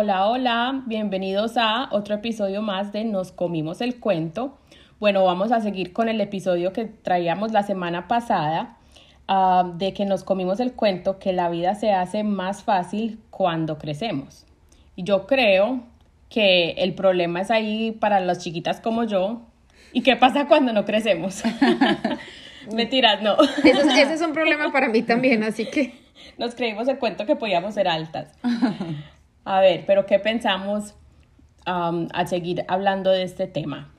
Hola, hola, bienvenidos a otro episodio más de Nos comimos el cuento. Bueno, vamos a seguir con el episodio que traíamos la semana pasada ah, de que nos comimos el cuento que la vida se hace más fácil cuando crecemos. Y yo creo que el problema es ahí para las chiquitas como yo. ¿Y qué pasa cuando no crecemos? Mentiras, no. Eso, ese es un problema para mí también, así que... Nos creímos el cuento que podíamos ser altas. A ver, pero ¿qué pensamos um, a seguir hablando de este tema?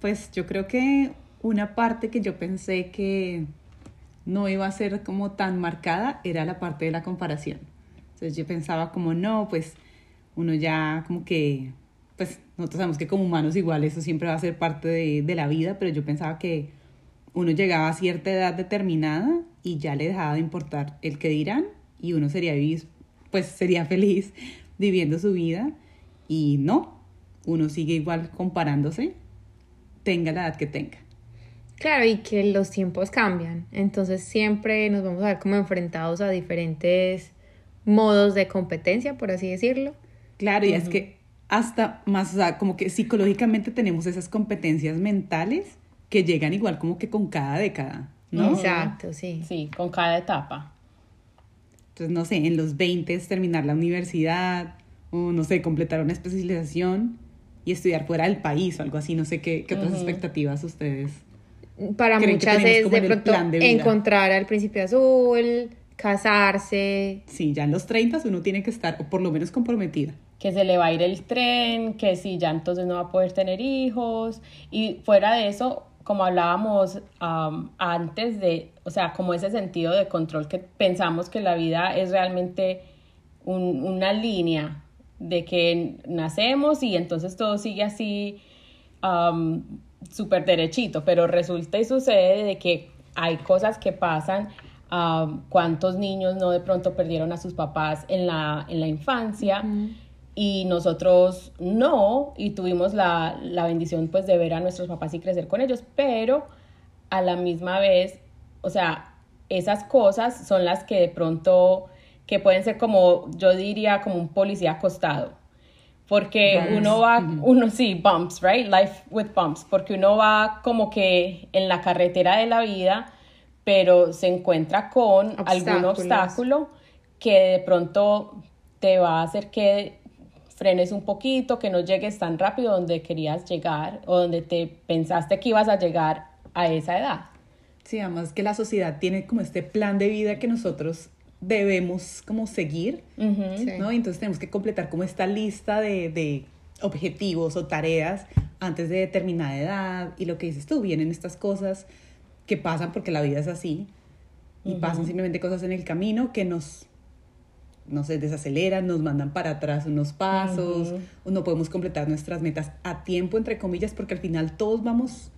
Pues yo creo que una parte que yo pensé que no iba a ser como tan marcada era la parte de la comparación. Entonces yo pensaba como, no, pues uno ya como que, pues nosotros sabemos que como humanos igual eso siempre va a ser parte de, de la vida, pero yo pensaba que uno llegaba a cierta edad determinada y ya le dejaba de importar el que dirán y uno sería pues sería feliz viviendo su vida y no, uno sigue igual comparándose, tenga la edad que tenga. Claro, y que los tiempos cambian, entonces siempre nos vamos a ver como enfrentados a diferentes modos de competencia, por así decirlo. Claro, y es que hasta más, o sea, como que psicológicamente tenemos esas competencias mentales que llegan igual como que con cada década, ¿no? Exacto, sí. Sí, con cada etapa. Entonces, no sé, en los 20 terminar la universidad o, no sé, completar una especialización y estudiar fuera del país o algo así. No sé qué, qué otras expectativas ustedes. Para muchas es de pronto encontrar al príncipe azul, casarse. Sí, ya en los 30 uno tiene que estar, o por lo menos comprometida. Que se le va a ir el tren, que si ya entonces no va a poder tener hijos. Y fuera de eso, como hablábamos antes de, o sea, como ese sentido de control que pensamos que la vida es realmente una línea de que nacemos y entonces todo sigue así súper derechito, pero resulta y sucede de que hay cosas que pasan, cuántos niños no de pronto perdieron a sus papás en la, en la infancia y nosotros no, y tuvimos la, la, bendición pues de ver a nuestros papás y crecer con ellos, pero a la misma vez, o sea, esas cosas son las que de pronto, que pueden ser como, yo diría, como un policía acostado, porque uno va, uno sí, bumps, right? Life with bumps, porque uno va como que en la carretera de la vida, pero se encuentra con algún obstáculo que de pronto te va a hacer que frenes un poquito, que no llegues tan rápido donde querías llegar o donde te pensaste que ibas a llegar a esa edad. Sí, además que la sociedad tiene como este plan de vida que nosotros debemos como seguir, ¿no? Y entonces tenemos que completar como esta lista de, de, objetivos o tareas antes de determinada edad y lo que dices tú, vienen estas cosas que pasan porque la vida es así y pasan simplemente cosas en el camino que nos no sé, desaceleran, nos mandan para atrás unos pasos, o no podemos completar nuestras metas a tiempo, entre comillas, porque al final todos vamos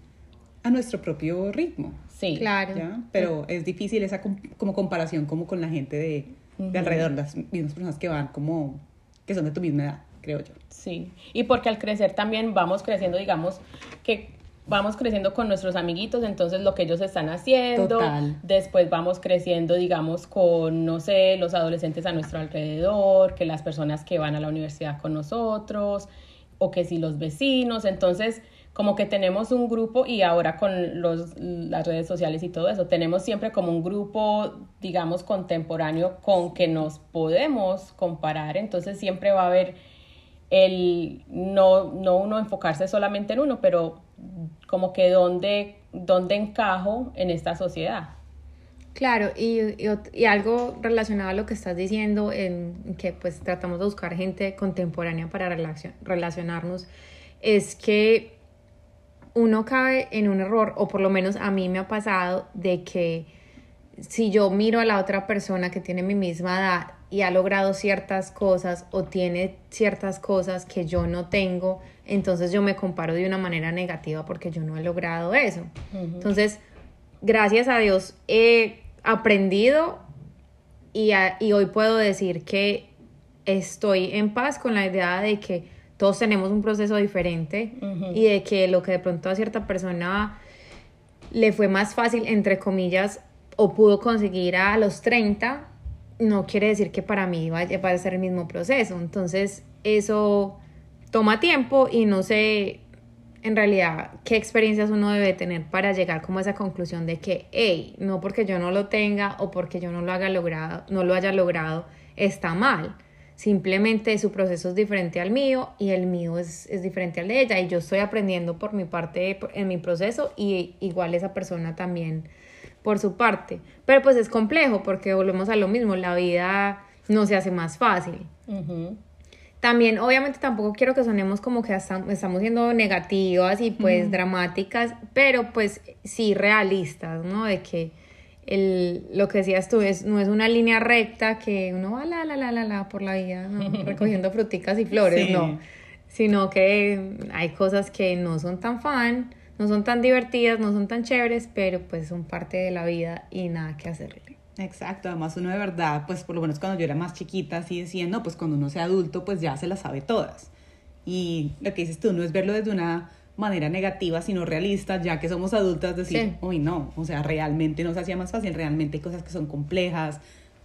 a nuestro propio ritmo. Sí, claro. Pero es difícil esa como comparación como con la gente de, de alrededor, las mismas personas que van como, que son de tu misma edad, creo yo. Sí, y porque al crecer también vamos creciendo, digamos, que vamos creciendo con nuestros amiguitos, entonces lo que ellos están haciendo, después vamos creciendo, digamos, con, no sé, los adolescentes a nuestro alrededor, que las personas que van a la universidad con nosotros, o que si los vecinos, entonces como que tenemos un grupo y ahora con los, las redes sociales y todo eso, tenemos siempre como un grupo, digamos, contemporáneo con que nos podemos comparar, entonces siempre va a haber el no, no uno enfocarse solamente en uno, pero como que dónde, dónde encajo en esta sociedad. Claro, y, y, algo relacionado a lo que estás diciendo, en que pues tratamos de buscar gente contemporánea para relacionarnos, es que uno cae en un error, o por lo menos a mí me ha pasado, de que si yo miro a la otra persona que tiene mi misma edad y ha logrado ciertas cosas o tiene ciertas cosas que yo no tengo, entonces yo me comparo de una manera negativa porque yo no he logrado eso. Entonces, gracias a Dios he aprendido y, y hoy puedo decir que estoy en paz con la idea de que todos tenemos un proceso diferente y de que lo que de pronto a cierta persona le fue más fácil, entre comillas, o pudo conseguir a los 30, no quiere decir que para mí vaya, va a ser el mismo proceso. Entonces, eso toma tiempo y no sé en realidad qué experiencias uno debe tener para llegar como a esa conclusión de que, hey, no porque yo no lo tenga o porque yo no lo, haga logrado, no lo haya logrado, está mal. Simplemente su proceso es diferente al mío y el mío es, es diferente al de ella y yo estoy aprendiendo por mi parte en mi proceso y igual esa persona también por su parte. Pero pues es complejo porque volvemos a lo mismo, la vida no se hace más fácil. También, obviamente, tampoco quiero que sonemos como que estamos siendo negativas y pues dramáticas, pero pues sí realistas, ¿no? De que el, lo que decías tú es, no es una línea recta que uno va la la la la la por la vida, recogiendo fruticas y flores, no. Sino que hay cosas que no son tan fan, no son tan divertidas, no son tan chéveres, pero pues son parte de la vida y nada que hacerle. Exacto, además uno de verdad, pues por lo menos cuando yo era más chiquita, así decía, no, pues cuando uno sea adulto, pues ya se las sabe todas. Y lo que dices tú no es verlo desde una manera negativa, sino realista, ya que somos adultas, decir, uy, no, o sea, realmente nos hacía más fácil, realmente hay cosas que son complejas,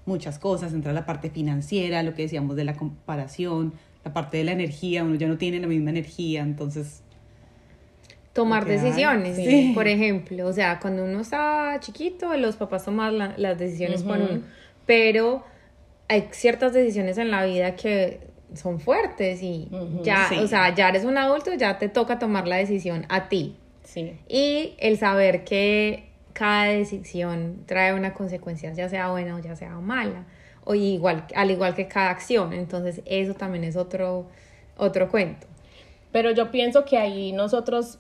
muchas cosas, entra la parte financiera, lo que decíamos de la comparación, la parte de la energía, uno ya no tiene la misma energía, entonces tomar decisiones, por ejemplo, o sea, cuando uno está chiquito, los papás toman las decisiones por uno, pero hay ciertas decisiones en la vida que son fuertes y ya, o sea, ya eres un adulto, ya te toca tomar la decisión a ti. Sí. Y el saber que cada decisión trae una consecuencia, ya sea buena o ya sea mala, o igual, al igual que cada acción, entonces eso también es otro, otro cuento. Pero yo pienso que ahí nosotros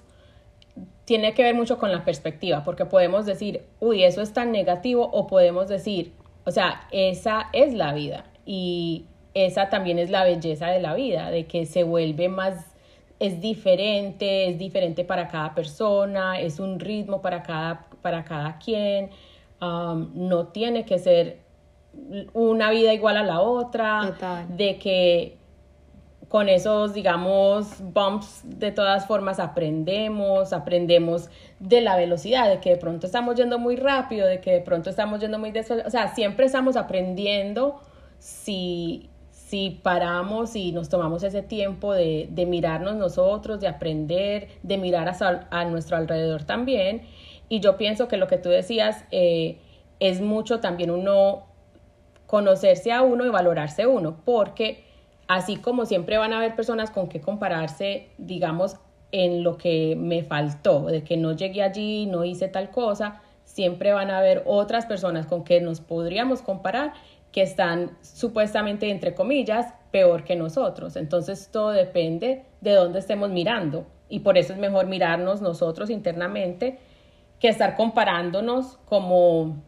tiene que ver mucho con la perspectiva, porque podemos decir, uy, eso es tan negativo, o podemos decir, o sea, esa es la vida y esa también es la belleza de la vida, de que se vuelve más, es diferente, es diferente para cada persona, es un ritmo para cada, para cada quien, um, no tiene que ser una vida igual a la otra, de que con esos, digamos, bumps, de todas formas aprendemos, aprendemos de la velocidad, de que de pronto estamos yendo muy rápido, de que de pronto estamos yendo muy despacio, o sea, siempre estamos aprendiendo si, si paramos y nos tomamos ese tiempo de, de mirarnos nosotros, de aprender, de mirar a, a, nuestro alrededor también. Y yo pienso que lo que tú decías eh, es mucho también uno conocerse a uno y valorarse uno, porque así como siempre van a haber personas con que compararse, digamos, en lo que me faltó, de que no llegué allí, no hice tal cosa, siempre van a haber otras personas con que nos podríamos comparar que están supuestamente, entre comillas, peor que nosotros. Entonces todo depende de dónde estemos mirando y por eso es mejor mirarnos nosotros internamente que estar comparándonos como,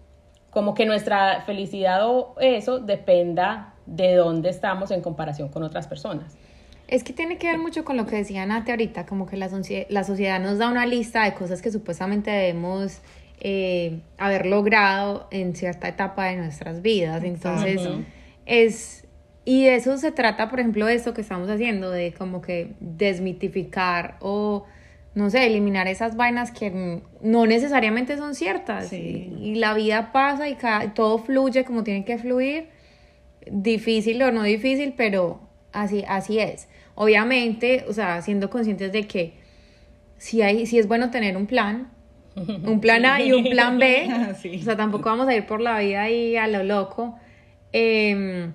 como que nuestra felicidad o eso dependa de dónde estamos en comparación con otras personas. Es que tiene que ver mucho con lo que decía Nate ahorita, como que la, la sociedad nos da una lista de cosas que supuestamente debemos eh, haber logrado en cierta etapa de nuestras vidas. Entonces, es... Y de eso se trata, por ejemplo, de esto que estamos haciendo, de como que desmitificar o, no sé, eliminar esas vainas que no necesariamente son ciertas. Y, la vida pasa y todo fluye como tiene que fluir difícil o no difícil, pero así, así es. Obviamente, o sea, siendo conscientes de que si, hay, si es bueno tener un plan, un plan A y un plan B, o sea, tampoco vamos a ir por la vida ahí a lo loco, em,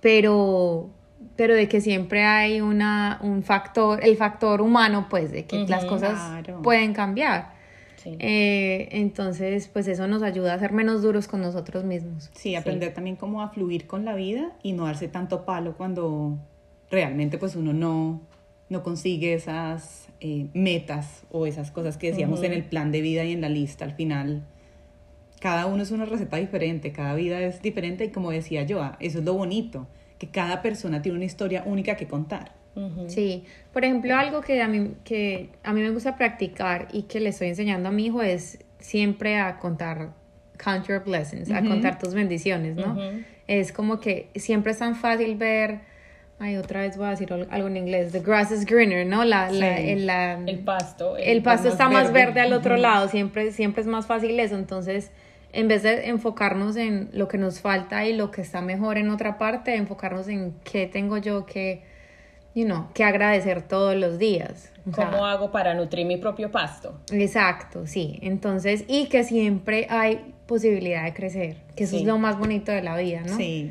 pero, pero de que siempre hay una, un factor, el factor humano, pues, de que las cosas pueden cambiar. Eh, entonces, pues eso nos ayuda a ser menos duros con nosotros mismos. Sí, aprender también cómo a fluir con la vida y no darse tanto palo cuando realmente pues uno no, no consigue esas eh, metas o esas cosas que decíamos en el plan de vida y en la lista al final. Cada uno es una receta diferente, cada vida es diferente y como decía yo, eso es lo bonito, que cada persona tiene una historia única que contar. Sí, por ejemplo, algo que a, mí, que a mí me gusta practicar y que le estoy enseñando a mi hijo es siempre a contar, count your blessings, a contar tus bendiciones, ¿no? Es como que siempre es tan fácil ver, ay, otra vez voy a decir algo en inglés, the grass is greener, ¿no? La, el, pasto. El, pasto está más verde. al otro lado, siempre, siempre es más fácil eso, entonces en vez de enfocarnos en lo que nos falta y lo que está mejor en otra parte, enfocarnos en qué tengo yo que, you know, que agradecer todos los días. O sea, ¿Cómo hago para nutrir mi propio pasto? Exacto, sí. Entonces, y que siempre hay posibilidad de crecer, que eso Sí. es lo más bonito de la vida, ¿no? Sí.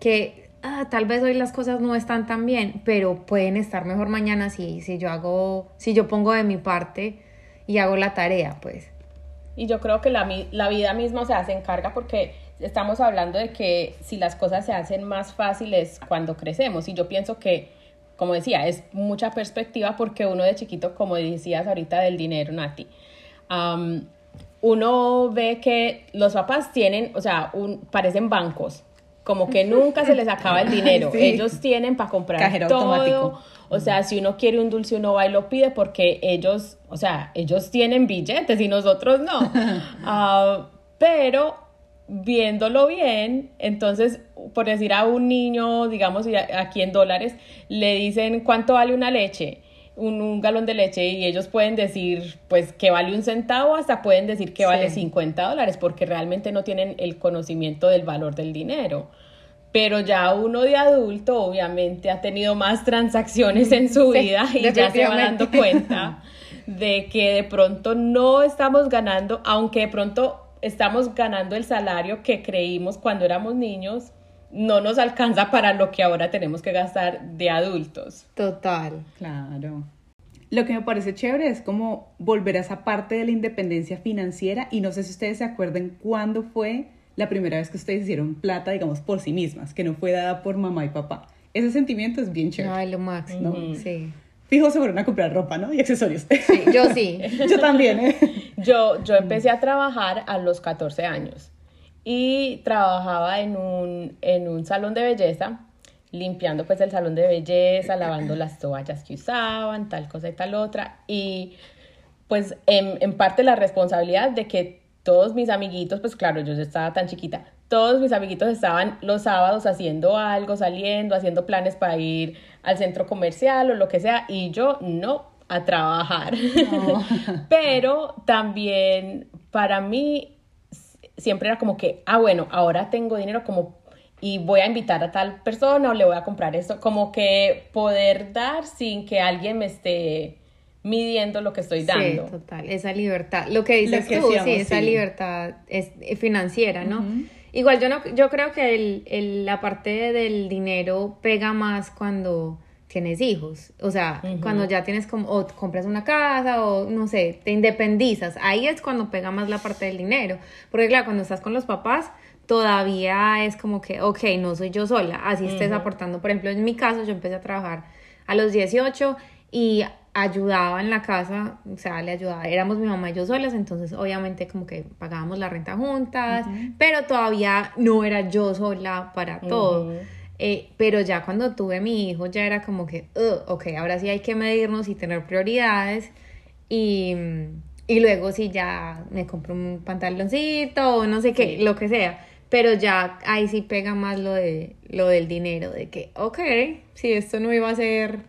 Que ah, tal vez hoy las cosas no están tan bien, pero pueden estar mejor mañana si, si yo hago, si yo pongo de mi parte y hago la tarea, pues. Y yo creo que la, mi- la vida misma o sea, se encarga porque estamos hablando de que si las cosas se hacen más fáciles cuando crecemos. Y yo pienso que, como decía, es mucha perspectiva porque uno de chiquito, como decías ahorita del dinero, Nati, am, uno ve que los papás tienen, o sea, un, parecen bancos. Como que nunca se les acaba el dinero. Sí. Ellos tienen para comprar Cajero todo. automático. O sea, si uno quiere un dulce, uno va y lo pide porque ellos, o sea, ellos tienen billetes y nosotros no. Ah, pero viéndolo bien, entonces, por decir a un niño, digamos, aquí en dólares, le dicen cuánto vale una leche, un, un galón de leche, y ellos pueden decir, pues, que vale un centavo, hasta pueden decir que vale Sí. 50 dólares, porque realmente no tienen el conocimiento del valor del dinero. Pero ya uno de adulto obviamente ha tenido más transacciones en su Sí, vida y ya se va dando cuenta de que de pronto no estamos ganando, aunque de pronto estamos ganando el salario que creímos cuando éramos niños, no nos alcanza para lo que ahora tenemos que gastar de adultos. Total. Claro. Lo que me parece chévere es como volver a esa parte de la independencia financiera y no sé si ustedes se acuerdan cuándo fue la primera vez que ustedes hicieron plata, digamos, por sí mismas, que no fue dada por mamá y papá. Ese sentimiento es bien chévere. Ay, lo máximo. Sí. Fijo, se fueron a comprar ropa, ¿no? Y accesorios. Sí, Yo sí. Yo también, ¿eh? Yo, yo empecé a trabajar a los 14 años y trabajaba en un, en un salón de belleza, limpiando pues el salón de belleza, lavando las toallas que usaban, tal cosa y tal otra. Y pues en, en parte la responsabilidad de que todos mis amiguitos, pues claro, yo ya estaba tan chiquita, todos mis amiguitos estaban los sábados haciendo algo, saliendo, haciendo planes para ir al centro comercial o lo que sea, y yo no a trabajar. Pero también para mí siempre era como que, ah, bueno, ahora tengo dinero como y voy a invitar a tal persona o le voy a comprar esto, como que poder dar sin que alguien me esté midiendo lo que estoy dando. Sí, total. Esa libertad. Lo que dices Lo que tú, sí, esa sí. libertad es eh, financiera, ¿no? Igual yo no, yo creo que el, el- la parte del dinero pega más cuando tienes hijos. O sea, cuando ya tienes como, o compras una casa, o no sé, te independizas. Ahí es cuando pega más la parte del dinero. Porque claro, cuando estás con los papás, todavía es como que, ok, no soy yo sola. Así estés aportando. Por ejemplo, en mi caso, yo empecé a trabajar a los 18 y ayudaba en la casa, o sea, le ayudaba, éramos mi mamá y yo solas, entonces obviamente como que pagábamos la renta juntas, pero todavía no era yo sola para todo. Eh, pero ya cuando tuve mi hijo ya era como que, "Ugh, ok, ahora sí hay que medirnos y tener prioridades y, y luego sí ya me compro un pantaloncito o no sé qué, Sí. lo que sea. Pero ya ahí sí pega más lo de lo del dinero, de que, ok, si esto no iba a ser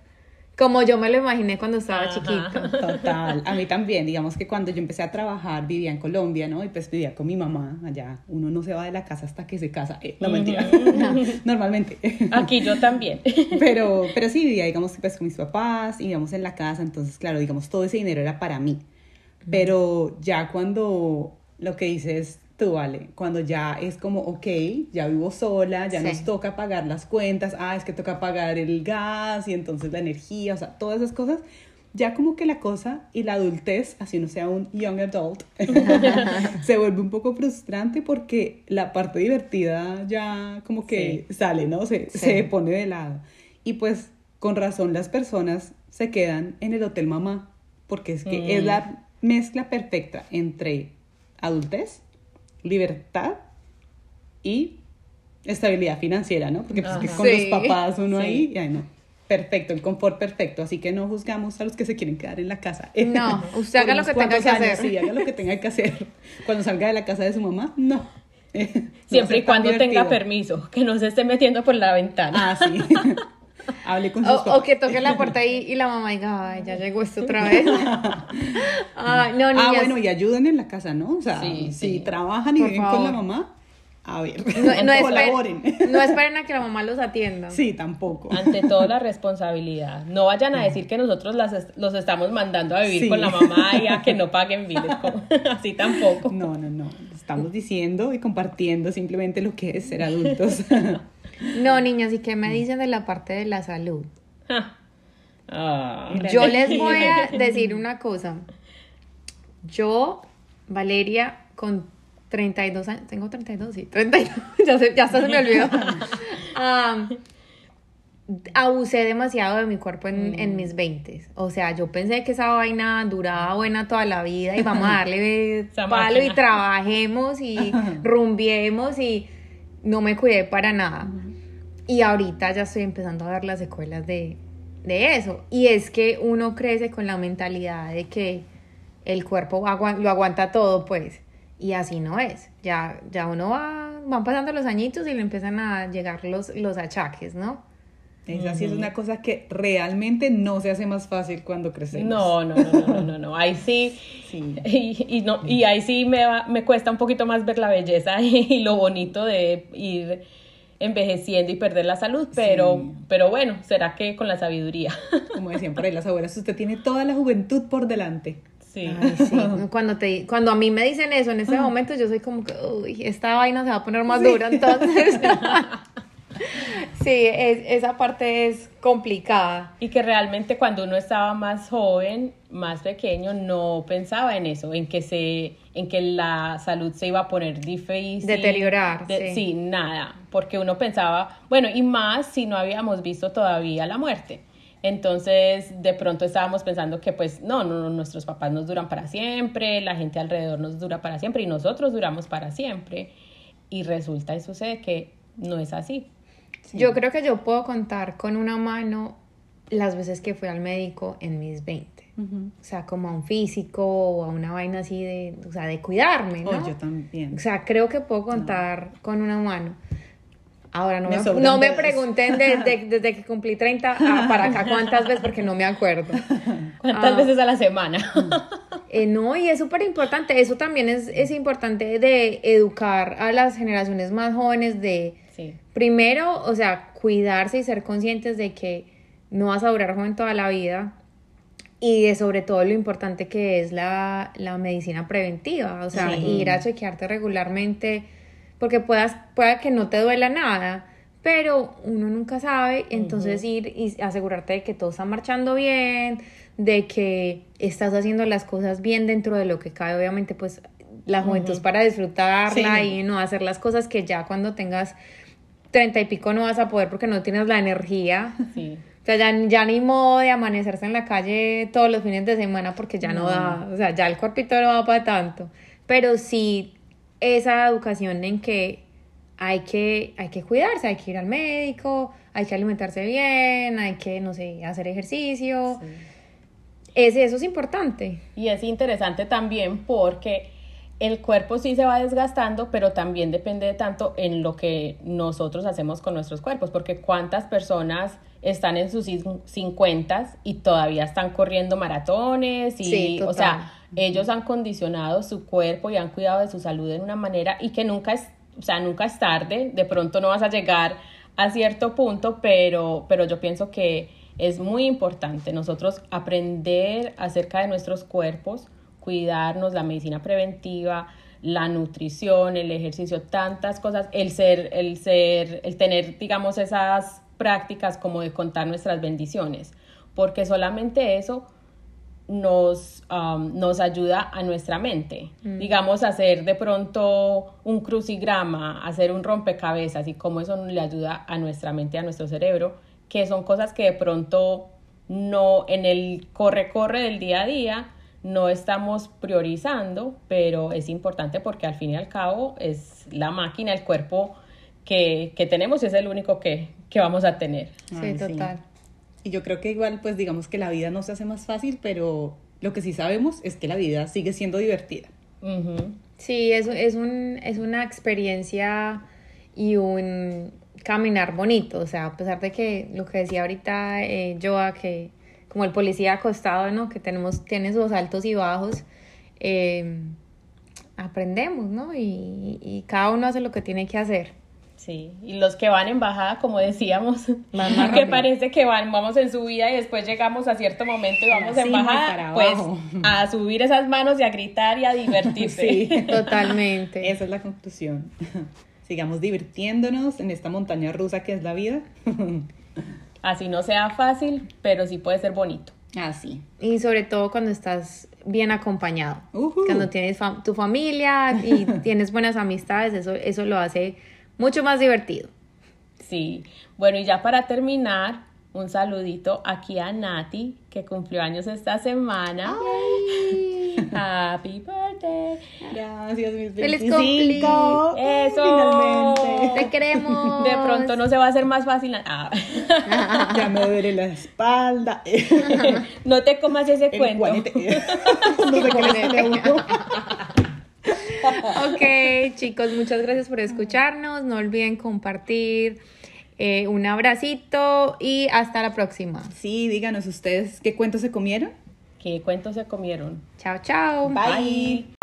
como yo me lo imaginé cuando estaba Ajá. chiquita. Total, a mí también, digamos que cuando yo empecé a trabajar vivía en Colombia, ¿no? Y pues vivía con mi mamá allá, uno no se va de la casa hasta que se casa, Eh, no mentira, normalmente. Aquí yo también. Pero, pero sí vivía, digamos, pues con mis papás, y íbamos en la casa, entonces, claro, digamos, todo ese dinero era para mí. Pero ya cuando lo que dices tú, vale, cuando ya es como, ok, ya vivo sola, ya Sí. nos toca pagar las cuentas, ah, es que toca pagar el gas y entonces la energía, o sea, todas esas cosas, ya como que la cosa y la adultez, así uno sea un young adult, se vuelve un poco frustrante porque la parte divertida ya como que sale, ¿no? Se, Sí. se pone de lado. Y pues con razón las personas se quedan en el Hotel Mamá, porque es que es Mm. la mezcla perfecta entre adultez, libertad y estabilidad financiera, ¿no? Porque pues, es que con Sí. los papás uno Sí. ahí, ay no, perfecto, el confort perfecto, así que no juzgamos a los que se quieren quedar en la casa. No, usted haga lo que tenga que años, hacer. Sí, haga lo que tenga que hacer. Cuando salga de la casa de su mamá, no. Siempre y cuando tenga divertido. permiso, que no se esté metiendo por la ventana. Ah, sí. Hable con sus o, o que toque la puerta y, y la mamá diga, ay, ya llegó esto otra vez. Ay, no, Ah, niñas, bueno, y ayuden en la casa, ¿no? O sea, Sí, si sí. trabajan y Por viven con la mamá, a ver, no, no colaboren. esperen, no esperen a que la mamá los atienda. Sí, tampoco. Ante todo la responsabilidad. No vayan a decir que nosotros las est- los estamos mandando a vivir Sí. con la mamá y a que no paguen biles. Así tampoco. No, no, no. Estamos diciendo y compartiendo simplemente lo que es ser adultos. No, niñas, ¿y qué me dicen de la parte de la salud? Ah. Yo les voy a decir una cosa. Yo, Valeria, con 32 años, tengo 32, sí, 32, ya, se, ya hasta se me olvidó. Abusé demasiado de mi cuerpo en, en mis 20 O sea, yo pensé que esa vaina duraba buena toda la vida y vamos a darle palo y trabajemos y rumbiemos y no me cuidé para nada. Y ahorita ya estoy empezando a ver las secuelas de, de eso. Y es que uno crece con la mentalidad de que el cuerpo agua- lo aguanta todo, pues. Y así no es. Ya, ya uno va, van pasando los añitos y le empiezan a llegar los, los achaques, ¿no? Esa sí es una cosa que realmente no se hace más fácil cuando crecemos. No, no, no, no, no, no, no. Ahí sí. Sí. Y, y no, y ahí sí me, va- me cuesta un poquito más ver la belleza y, lo bonito de ir envejeciendo y perder la salud, pero, Sí. pero bueno, será que con la sabiduría. Como decían por ahí las abuelas, usted tiene toda la juventud por delante. Sí. Ay, sí. Cuando, te, cuando a mí me dicen eso en ese momento, yo soy como que, uy, esta vaina se va a poner más dura, entonces. sí, es- esa parte es complicada. Y que realmente cuando uno estaba más joven, más pequeño, no pensaba en eso, en que se, en que la salud se iba a poner difícil. Deteriorar, De- sí. sí, nada, porque uno pensaba, bueno, y más si no habíamos visto todavía la muerte. Entonces, de pronto estábamos pensando que pues no, no, no, nuestros papás nos duran para siempre, la gente alrededor nos dura para siempre y nosotros duramos para siempre. Y resulta y sucede que no es así. Yo creo que yo puedo contar con una mano las veces que fui al médico en mis 20. O sea, como a un físico o a una vaina así de, o sea, de cuidarme, ¿no? Oh, yo también. O sea, creo que puedo contar con una mano. Ahora, no Me no me pregunten desde, desde que cumplí 30 a- para acá cuántas veces, porque no me acuerdo. ¿Cuántas Ah. veces a la semana? Eh, no, y es súper importante. Eso también es, es importante de educar a las generaciones más jóvenes de, sí. primero, o sea, cuidarse y ser conscientes de que no vas a durar joven toda la vida. Y de sobre todo lo importante que es la, la medicina preventiva, o sea, Sí. ir a chequearte regularmente, porque puedas, pueda que no te duela nada, pero uno nunca sabe, entonces ir y asegurarte de que todo está marchando bien, de que estás haciendo las cosas bien dentro de lo que cabe, obviamente pues la juventud es para disfrutarla Sí. y no hacer las cosas que ya cuando tengas treinta y pico no vas a poder porque no tienes la energía. Sí. O sea, ya, ya ni modo de amanecerse en la calle todos los fines de semana porque ya no, da, o sea, ya el cuerpito no va para tanto. Pero sí esa educación en que hay que, hay que cuidarse, hay que ir al médico, hay que alimentarse bien, hay que, no sé, hacer ejercicio. Es, eso es importante. Y es interesante también porque el cuerpo sí se va desgastando, pero también depende de tanto en lo que nosotros hacemos con nuestros cuerpos, porque cuántas personas están en sus 50 y todavía están corriendo maratones y, Sí, o sea, ellos han condicionado su cuerpo y han cuidado de su salud de una manera y que nunca es, o sea, nunca es tarde, de pronto no vas a llegar a cierto punto, pero, pero yo pienso que es muy importante nosotros aprender acerca de nuestros cuerpos, cuidarnos, la medicina preventiva, la nutrición, el ejercicio, tantas cosas, el ser, el ser, el tener, digamos, esas prácticas como de contar nuestras bendiciones, porque solamente eso nos, um, nos ayuda a nuestra mente. Digamos, hacer de pronto un crucigrama, hacer un rompecabezas y cómo eso le ayuda a nuestra mente, a nuestro cerebro, que son cosas que de pronto no en el corre-corre del día a día no estamos priorizando, pero es importante porque al fin y al cabo es la máquina, el cuerpo que, que tenemos y es el único que, que vamos a tener. Sí, Ay, total. Y yo creo que igual, pues digamos que la vida no se hace más fácil, pero lo que sí sabemos es que la vida sigue siendo divertida. Sí, es, es, un, es una experiencia y un caminar bonito, o sea, a pesar de que lo que decía ahorita eh, Joa, que como el policía acostado, ¿no? Que tenemos, tiene sus altos y bajos, eh, aprendemos, ¿no? Y, y cada uno hace lo que tiene que hacer. Sí, y los que van en bajada, como decíamos, Van más que parece que van, vamos en subida y después llegamos a cierto momento y vamos en cima y bajada, para pues abajo. a subir esas manos y a gritar y a divertirse. Sí. Totalmente. Esa es la conclusión. Sigamos divirtiéndonos en esta montaña rusa que es la vida. Así no sea fácil, pero sí puede ser bonito. Así. Y sobre todo cuando estás bien acompañado. Cuando tienes fam- tu familia y tienes buenas amistades, eso, eso lo hace mucho más divertido. Sí, bueno, y ya para terminar, un saludito aquí a Nati, que cumplió años esta semana. Happy birthday. Gracias, mis ¡Feliz 25. Eso. Finalmente. Te queremos. De pronto no se va a hacer más fácil. Ah. Ya me duele la espalda. no te comas ese El cuento. No les digo. Ok, chicos, muchas gracias por escucharnos. No olviden compartir. eh, un abracito y hasta la próxima. Sí, díganos ustedes qué cuentos se comieron. ¿Qué cuentos se comieron? Chao, chao. Bye.